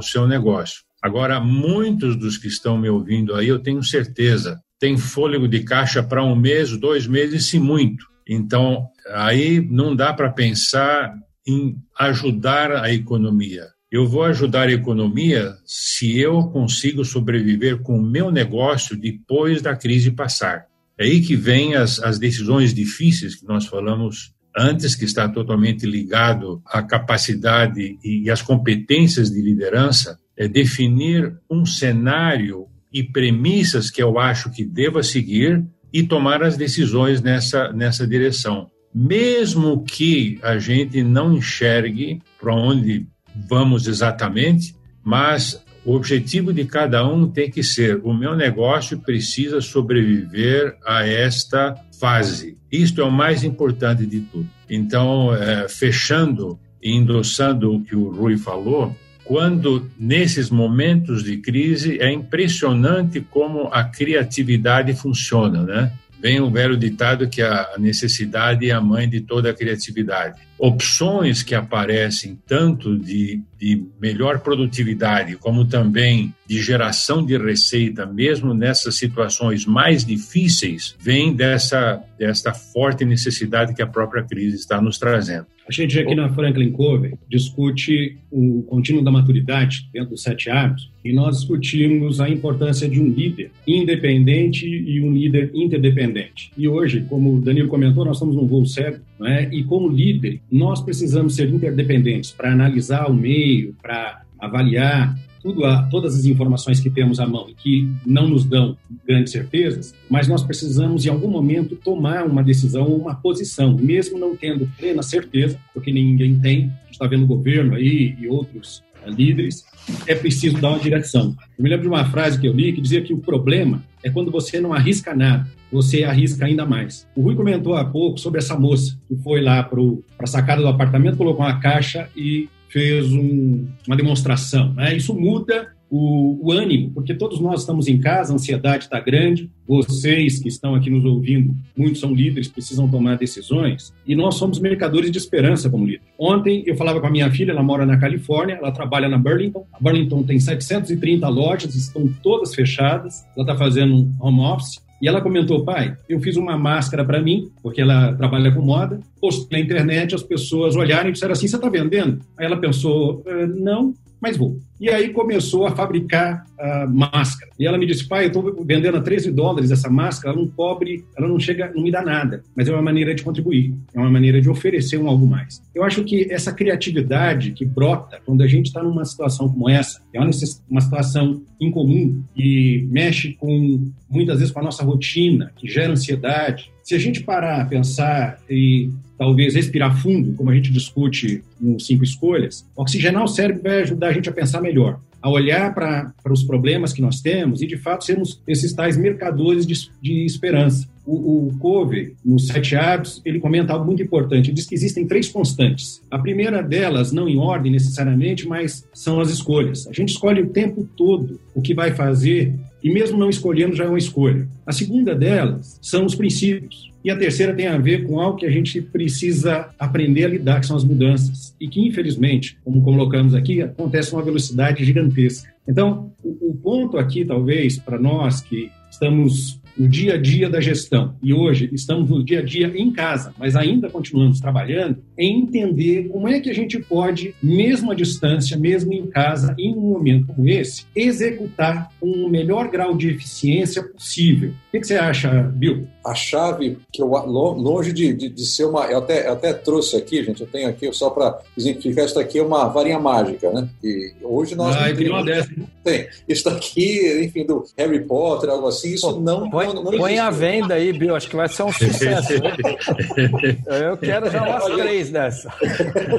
S3: seu, negócio. Agora, muitos dos que estão me ouvindo aí, eu tenho certeza, tem fôlego de caixa para um mês, dois meses, se muito. Então, aí não dá para pensar em ajudar a economia. Eu vou ajudar a economia se eu consigo sobreviver com o meu negócio depois da crise passar. É aí que vem as, as decisões difíceis que nós falamos antes, que está totalmente ligado à capacidade e às competências de liderança, é definir um cenário e premissas que eu acho que deva seguir e tomar as decisões nessa, nessa direção. Mesmo que a gente não enxergue para onde vamos exatamente, mas o objetivo de cada um tem que ser: o meu negócio precisa sobreviver a esta fase. Isto é o mais importante de tudo. Então, é, fechando e endossando o que o Rui falou, quando nesses momentos de crise é impressionante como a criatividade funciona, né? Vem o velho ditado que a necessidade é a mãe de toda a criatividade. Opções que aparecem tanto de, de melhor produtividade como também de geração de receita, mesmo nessas situações mais difíceis, vem dessa, dessa forte necessidade que a própria crise está nos trazendo.
S2: A gente aqui na Franklin Covey discute o contínuo da maturidade dentro dos sete hábitos e nós discutimos a importância de um líder independente e um líder interdependente. E hoje, como o Danilo comentou, nós estamos num voo cego, né? e como líder, nós precisamos ser interdependentes para analisar o meio, para avaliar tudo a, todas as informações que temos à mão e que não nos dão grandes certezas, mas nós precisamos, em algum momento, tomar uma decisão ou uma posição, mesmo não tendo plena certeza, porque ninguém tem, está vendo o governo aí e outros uh, líderes, é preciso dar uma direção. Eu me lembro de uma frase que eu li que dizia que o problema é quando você não arrisca nada, você arrisca ainda mais. O Rui comentou há pouco sobre essa moça que foi lá para a sacada do apartamento, colocou uma caixa e fez um, uma demonstração. Né? Isso muda o, o, ânimo, porque todos nós estamos em casa, a ansiedade está grande, vocês que estão aqui nos ouvindo, muitos são líderes, precisam tomar decisões, e nós somos mercadores de esperança como líder. Ontem eu falava com a minha filha, ela mora na Califórnia, ela trabalha na Burlington, a Burlington tem 730 lojas, estão todas fechadas, ela está fazendo home office, e ela comentou, pai, eu fiz uma máscara para mim, porque ela trabalha com moda, postei na internet, as pessoas olharam e disseram assim, você está vendendo? Aí ela pensou, eh, não, mas vou. E aí começou a fabricar a máscara. E ela me disse, pai, eu estou vendendo a 13 dólares essa máscara, ela não cobre, ela não chega, não me dá nada, mas é uma maneira de contribuir, é uma maneira de oferecer um algo mais. Eu acho que essa criatividade que brota quando a gente está numa situação como essa, é uma, uma situação incomum e mexe com muitas vezes com a nossa rotina, que gera ansiedade. Se a gente parar a pensar e talvez respirar fundo, como a gente discute nos cinco escolhas, oxigenar o cérebro vai ajudar a gente a pensar melhor a olhar para os problemas que nós temos e, de fato, sermos esses tais mercadores de, de esperança. O, o Covey, nos Sete Hábitos, ele comenta algo muito importante. Ele diz que existem três constantes. A primeira delas, não em ordem necessariamente, mas são as escolhas. A gente escolhe o tempo todo o que vai fazer e, mesmo não escolhendo, já é uma escolha. A segunda delas são os princípios. E a terceira tem a ver com algo que a gente precisa aprender a lidar, que são as mudanças. E que, infelizmente, como colocamos aqui, acontece uma velocidade gigantesca. Então, o, o ponto aqui, talvez, para nós que estamos no dia a dia da gestão, e hoje estamos no dia a dia em casa, mas ainda continuamos trabalhando, é entender como é que a gente pode, mesmo à distância, mesmo em casa, em um momento como esse, executar com o melhor grau de eficiência possível. O que, você acha, Bill?
S5: A chave que eu, longe de, de, de, ser uma. Eu até, eu até trouxe aqui, gente, eu tenho aqui só para exemplificar, isso aqui é uma varinha mágica, né? E hoje nós.
S2: Ah, eu queria uma dessa.
S5: Tem. Isso aqui, enfim, do Harry Potter, algo assim, isso não.
S4: Põe,
S5: não,
S4: não põe a venda aí, Bill, acho que vai ser um sucesso. eu quero já umas três dessa.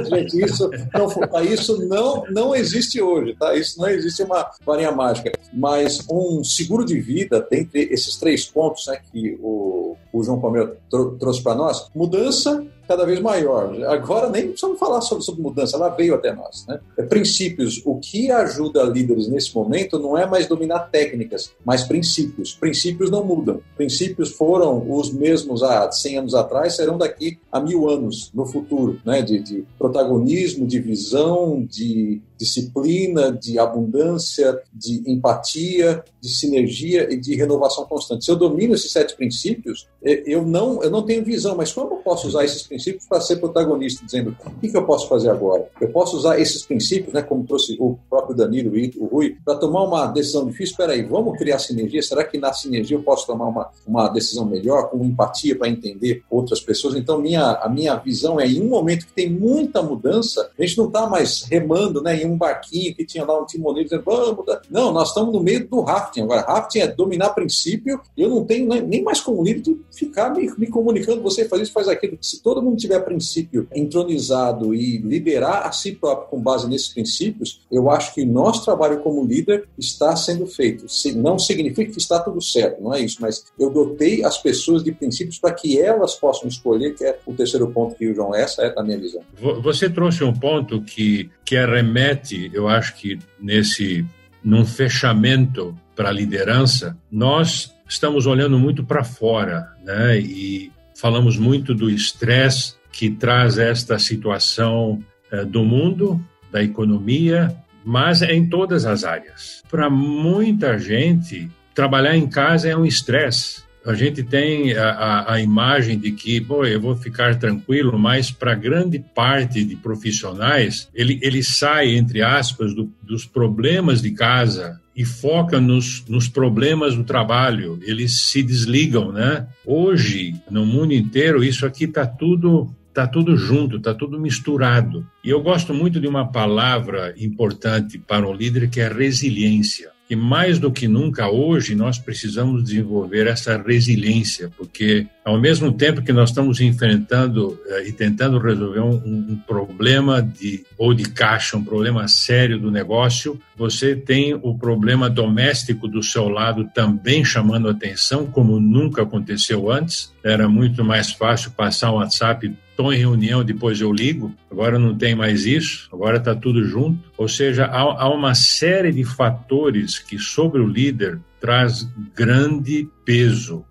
S5: gente, isso não, isso não, não existe hoje, tá? Isso não existe uma varinha mágica. Mas um seguro de vida, dentre esses três pontos né, que o o, João Palmeira trouxe para nós, mudança cada vez maior. Agora nem precisamos falar sobre, sobre mudança, ela veio até nós. Né? É, princípios. O que ajuda líderes nesse momento não é mais dominar técnicas, mas princípios. Princípios não mudam. Princípios foram os mesmos há 100 anos atrás, serão daqui a mil anos no futuro, né? de, de protagonismo, de visão, de disciplina, de abundância, de empatia, de sinergia e de renovação constante. Se eu domino esses sete princípios, é, eu não, eu não tenho visão, mas como eu posso usar esses princípios para ser protagonista, dizendo o que, que, eu posso fazer agora? Eu posso usar esses princípios, né, como trouxe o próprio Danilo e o Rui, para tomar uma decisão difícil. Espera aí, vamos criar sinergia? Será que na sinergia eu posso tomar uma, uma decisão melhor, com empatia para entender outras pessoas? Então, minha, a minha visão é, em um momento que tem muita mudança, a gente não está mais remando né, em um barquinho que tinha lá um timoneiro dizendo, vamos. Não, nós estamos no meio do rafting. Agora, rafting é dominar princípio, eu não tenho nem mais como líder ficar me, me comunicando, você faz isso, faz aquilo. Se todo mundo tiver princípio entronizado e liderar a si próprio com base nesses princípios, eu acho que nosso trabalho como líder está sendo feito. Não significa que está tudo certo, não é isso, mas eu dotei as pessoas de princípios para que elas possam escolher, que é o terceiro ponto que o João, essa é a minha visão.
S3: Você trouxe um ponto que, que arremete, eu acho que nesse num fechamento para a liderança, nós estamos olhando muito para fora, né? E falamos muito do estresse que traz esta situação eh, do mundo, da economia, mas é em todas as áreas. Para muita gente, trabalhar em casa é um estresse. A gente tem a, a, a, imagem de que, pô, eu vou ficar tranquilo, mas para grande parte de profissionais, ele, ele sai, entre aspas, do, dos problemas de casa e foca nos, nos problemas do trabalho, eles se desligam, né? Hoje, no mundo inteiro, isso aqui está tudo tá tudo junto, está tudo misturado. E eu gosto muito de uma palavra importante para um líder que é resiliência. E mais do que nunca hoje nós precisamos desenvolver essa resiliência, porque ao mesmo tempo que nós estamos enfrentando eh, e tentando resolver um, um, problema de ou de caixa, um problema sério do negócio, você tem o problema doméstico do seu lado também chamando atenção, como nunca aconteceu antes. Era muito mais fácil passar um WhatsApp estou em reunião, depois eu ligo, agora não tem mais isso, agora está tudo junto. Ou seja, há, há, uma série de fatores que sobre o líder traz grande peso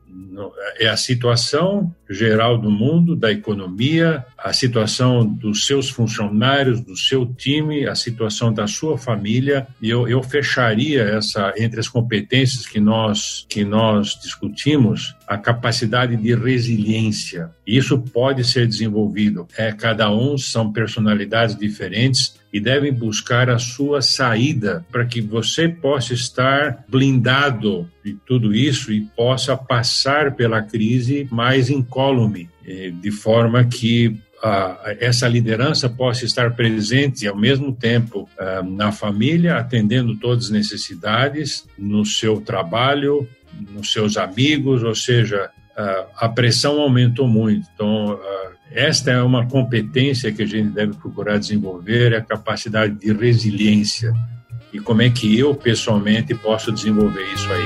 S3: é a situação geral do mundo, da economia, a situação dos seus funcionários, do seu time, a situação da sua família. E eu, eu fecharia essa entre as competências que nós que nós discutimos a capacidade de resiliência. Isso pode ser desenvolvido. É cada um são personalidades diferentes e devem buscar a sua saída para que você possa estar blindado de tudo isso e possa passar pela crise mais incólume, eh, de forma que essa liderança possa estar presente ao mesmo tempo ah, na família, atendendo todas as necessidades, no seu trabalho, nos seus amigos, ou seja, a pressão aumentou muito. Então, esta é uma competência que a gente deve procurar desenvolver, é a capacidade de resiliência. E como é que eu, pessoalmente, posso desenvolver isso aí?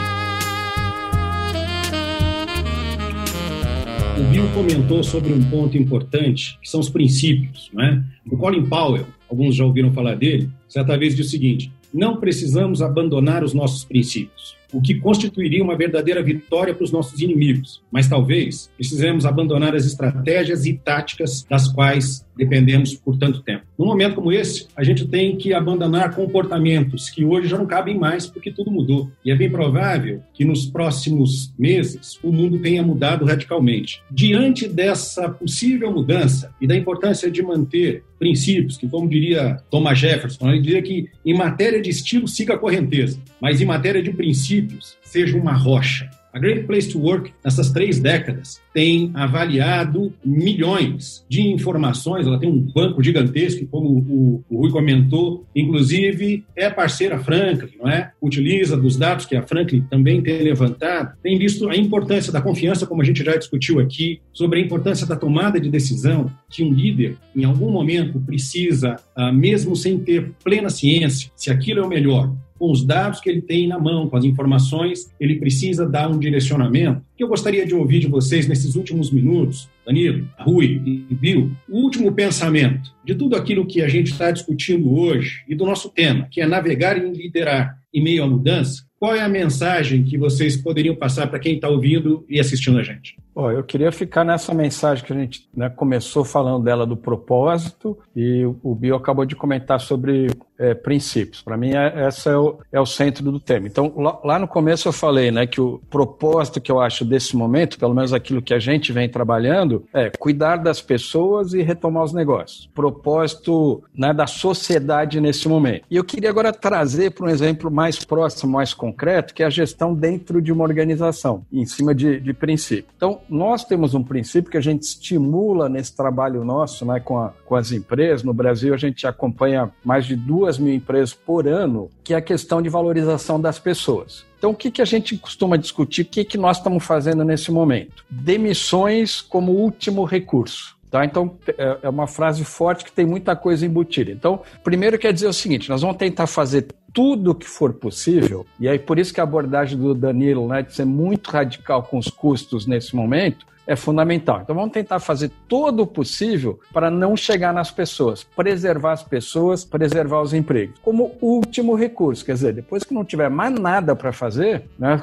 S2: O Bill comentou sobre um ponto importante, que são os princípios. Né? O Colin Powell, alguns já ouviram falar dele, certa vez disse o seguinte: não precisamos abandonar os nossos princípios o que constituiria uma verdadeira vitória para os nossos inimigos. Mas talvez precisemos abandonar as estratégias e táticas das quais dependemos por tanto tempo. Num momento como esse, a gente tem que abandonar comportamentos que hoje já não cabem mais porque tudo mudou. E é bem provável que nos próximos meses o mundo tenha mudado radicalmente. Diante dessa possível mudança e da importância de manter princípios, que como diria Thomas Jefferson, ele diria que em matéria de estilo siga a correnteza, mas em matéria de princípios seja uma rocha. A Great Place to Work, nessas três décadas, tem avaliado milhões de informações, ela tem um banco gigantesco, como o, o Rui comentou, inclusive é parceira Franklin, não é? Utiliza dos dados que a Franklin também tem levantado, tem visto a importância da confiança, como a gente já discutiu aqui, sobre a importância da tomada de decisão, que um líder, em algum momento, precisa, ah, mesmo sem ter plena ciência, se aquilo é o melhor, com os dados que ele tem na mão, com as informações, ele precisa dar um direcionamento. Que eu gostaria de ouvir de vocês nesses últimos minutos, Danilo, Rui e Bill, o último pensamento de tudo aquilo que a gente está discutindo hoje e do nosso tema, que é navegar e liderar em meio à mudança. Qual é a mensagem que vocês poderiam passar para quem está ouvindo e assistindo a gente?
S4: Oh, eu queria ficar nessa mensagem que a gente né, começou falando dela do propósito e o Bio acabou de comentar sobre é, princípios. Para mim, é, esse é o, é o centro do tema. Então, lá, lá, no começo eu falei né, que o propósito que eu acho desse momento, pelo menos aquilo que a gente vem trabalhando, é cuidar das pessoas e retomar os negócios. Propósito né, da sociedade nesse momento. E eu queria agora trazer para um exemplo mais próximo, mais concreto, que é a gestão dentro de uma organização, em cima de, de princípio. Então, nós temos um princípio que a gente estimula nesse trabalho nosso né, com, a, com as empresas. No Brasil, a gente acompanha mais de duas mil empresas por ano, que é a questão de valorização das pessoas. Então, o que, que a gente costuma discutir? O que, que nós estamos fazendo nesse momento? Demissões como último recurso. Tá? Então, é, é uma frase forte que tem muita coisa embutida. Então, primeiro quer dizer o seguinte: nós vamos tentar fazer tudo que for possível, e aí por isso que a abordagem do Danilo, né, de ser muito radical com os custos nesse momento, é fundamental. Então vamos tentar fazer todo o possível para não chegar nas pessoas, preservar as pessoas, preservar os empregos. Como último recurso, quer dizer, depois que não tiver mais nada para fazer, né,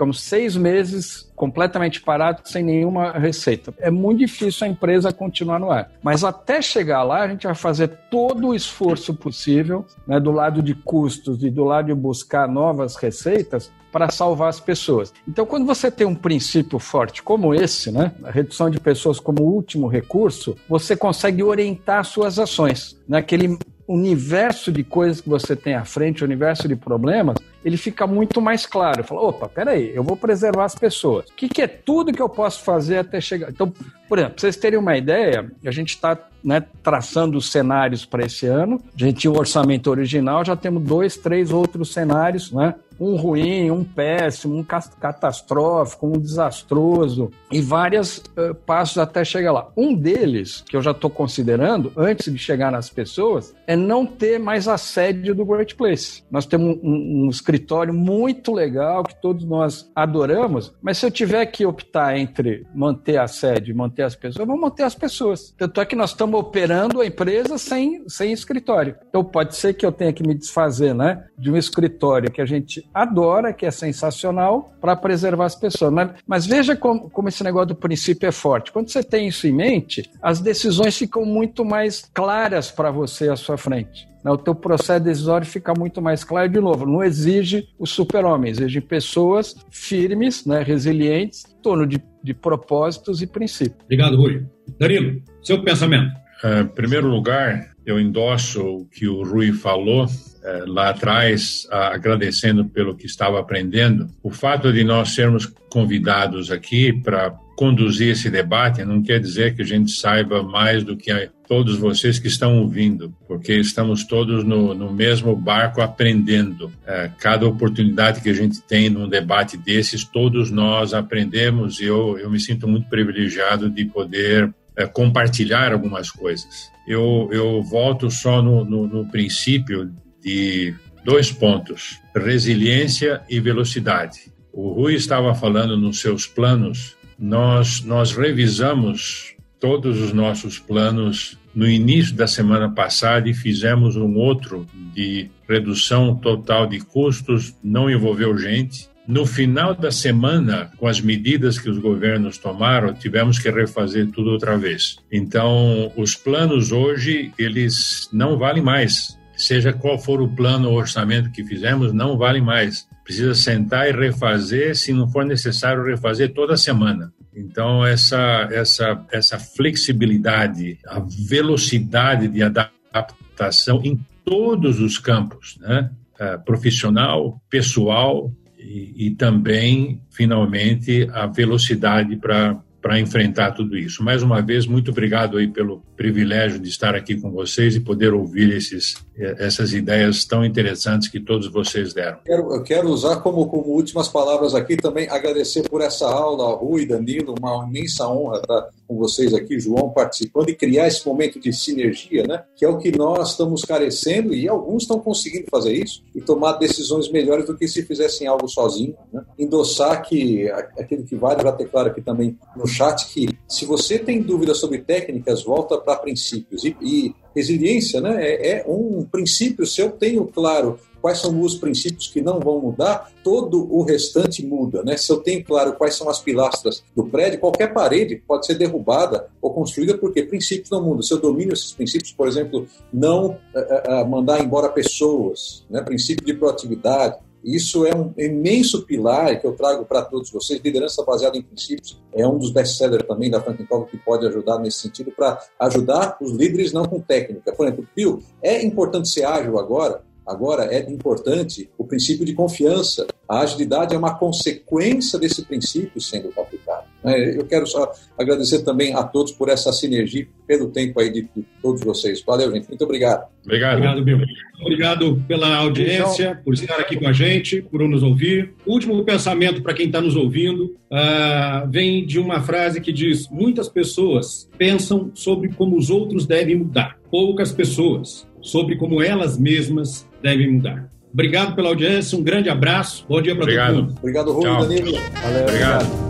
S4: ficamos seis meses completamente parado, sem nenhuma receita. É muito difícil a empresa continuar no ar. Mas até chegar lá, a gente vai fazer todo o esforço possível, né, do lado de custos e do lado de buscar novas receitas, para salvar as pessoas. Então, quando você tem um princípio forte como esse, né, a redução de pessoas como último recurso, você consegue orientar suas ações. Naquele né, universo de coisas que você tem à frente, o universo de problemas, ele fica muito mais claro. Fala, opa, peraí, eu vou preservar as pessoas. O que, que é tudo que eu posso fazer até chegar? Então, por exemplo, pra vocês terem uma ideia, a gente está né, traçando os cenários para esse ano. A gente tinha o orçamento original, já temos dois, três outros cenários, né? Um ruim, um péssimo, um catastrófico, um desastroso e vários uh, passos até chegar lá. Um deles, que eu já estou considerando, antes de chegar nas pessoas, é não ter mais a sede do Great Place. Nós temos um, um escritório muito legal que todos nós adoramos, mas se eu tiver que optar entre manter a sede e manter as pessoas, vou manter as pessoas. Tanto é que nós estamos operando a empresa sem, sem escritório. Então pode ser que eu tenha que me desfazer né, de um escritório que a gente adora, que é sensacional, para preservar as pessoas. Mas, mas veja como, como esse negócio do princípio é forte. Quando você tem isso em mente, as decisões ficam muito mais claras para você à sua frente. Né? O teu processo decisório fica muito mais claro. De novo, não exige o super-homem, exige pessoas firmes, né, resilientes, em torno de, de propósitos e princípios.
S2: Obrigado, Rui. Danilo, seu pensamento.
S3: Uh, em primeiro lugar, eu endosso o que o Rui falou eh, lá atrás, agradecendo pelo que estava aprendendo. O fato de nós sermos convidados aqui para conduzir esse debate, não quer dizer que a gente saiba mais do que todos vocês que estão ouvindo, porque estamos todos no, no mesmo barco aprendendo. É, cada oportunidade que a gente tem num debate desses, todos nós aprendemos e eu, eu me sinto muito privilegiado de poder é, compartilhar algumas coisas. Eu, eu volto só no, no, no princípio de dois pontos: resiliência e velocidade. O Rui estava falando nos seus planos nós, nós revisamos todos os nossos planos no início da semana passada e fizemos um outro de redução total de custos, não envolveu gente. No final da semana, com as medidas que os governos tomaram, tivemos que refazer tudo outra vez. Então, os planos hoje, eles não valem mais. Seja qual for o plano ou orçamento que fizemos, não vale mais precisa sentar e refazer, se não for necessário refazer toda semana. Então essa essa essa flexibilidade, a velocidade de adaptação em todos os campos, né? É, profissional, pessoal e, e também finalmente a velocidade para para enfrentar tudo isso. Mais uma vez, muito obrigado aí pelo privilégio de estar aqui com vocês e poder ouvir esses, essas ideias tão interessantes que todos vocês deram.
S5: Quero, quero usar como, como últimas palavras aqui também agradecer por essa aula, Rui, Danilo, uma imensa honra estar com vocês aqui, João, participando e criar esse momento de sinergia, né? que é o que nós estamos carecendo e alguns estão conseguindo fazer isso e tomar decisões melhores do que se fizessem algo sozinho. Né? Endossar que aquilo que vale já claro aqui também no chat que se você tem dúvidas sobre técnicas, volta para princípios. E, e, resiliência né, é, é um princípio, se eu tenho claro quais são os princípios que não vão mudar, todo o restante muda. Né? Se eu tenho claro quais são as pilastras do prédio, qualquer parede pode ser derrubada ou construída porque princípios não mudam. Se eu domino esses princípios, por exemplo, não uh, uh, mandar embora pessoas, né? princípio de proatividade, isso é um imenso pilar que eu trago para todos vocês. Liderança baseada em princípios é um dos best-sellers também da Franklin Covey que pode ajudar nesse sentido para ajudar os líderes não com técnica. Por exemplo, Pio, é importante ser ágil agora? Agora é importante o princípio de confiança. A agilidade é uma consequência desse princípio sendo aplicado. É, eu quero só agradecer também a todos por essa sinergia, pelo tempo aí de, todos vocês. Valeu, gente. Muito obrigado.
S2: Obrigado. Obrigado, Bill. Obrigado pela audiência, por estar aqui com a gente, por nos ouvir. O último pensamento para quem está nos ouvindo uh, vem de uma frase que diz: Muitas pessoas pensam sobre como os outros devem mudar, poucas pessoas sobre como elas mesmas devem mudar. Obrigado pela audiência, um grande abraço, bom dia para todo mundo.
S5: Obrigado, Rui, Danilo.
S3: Valeu, obrigado. obrigado.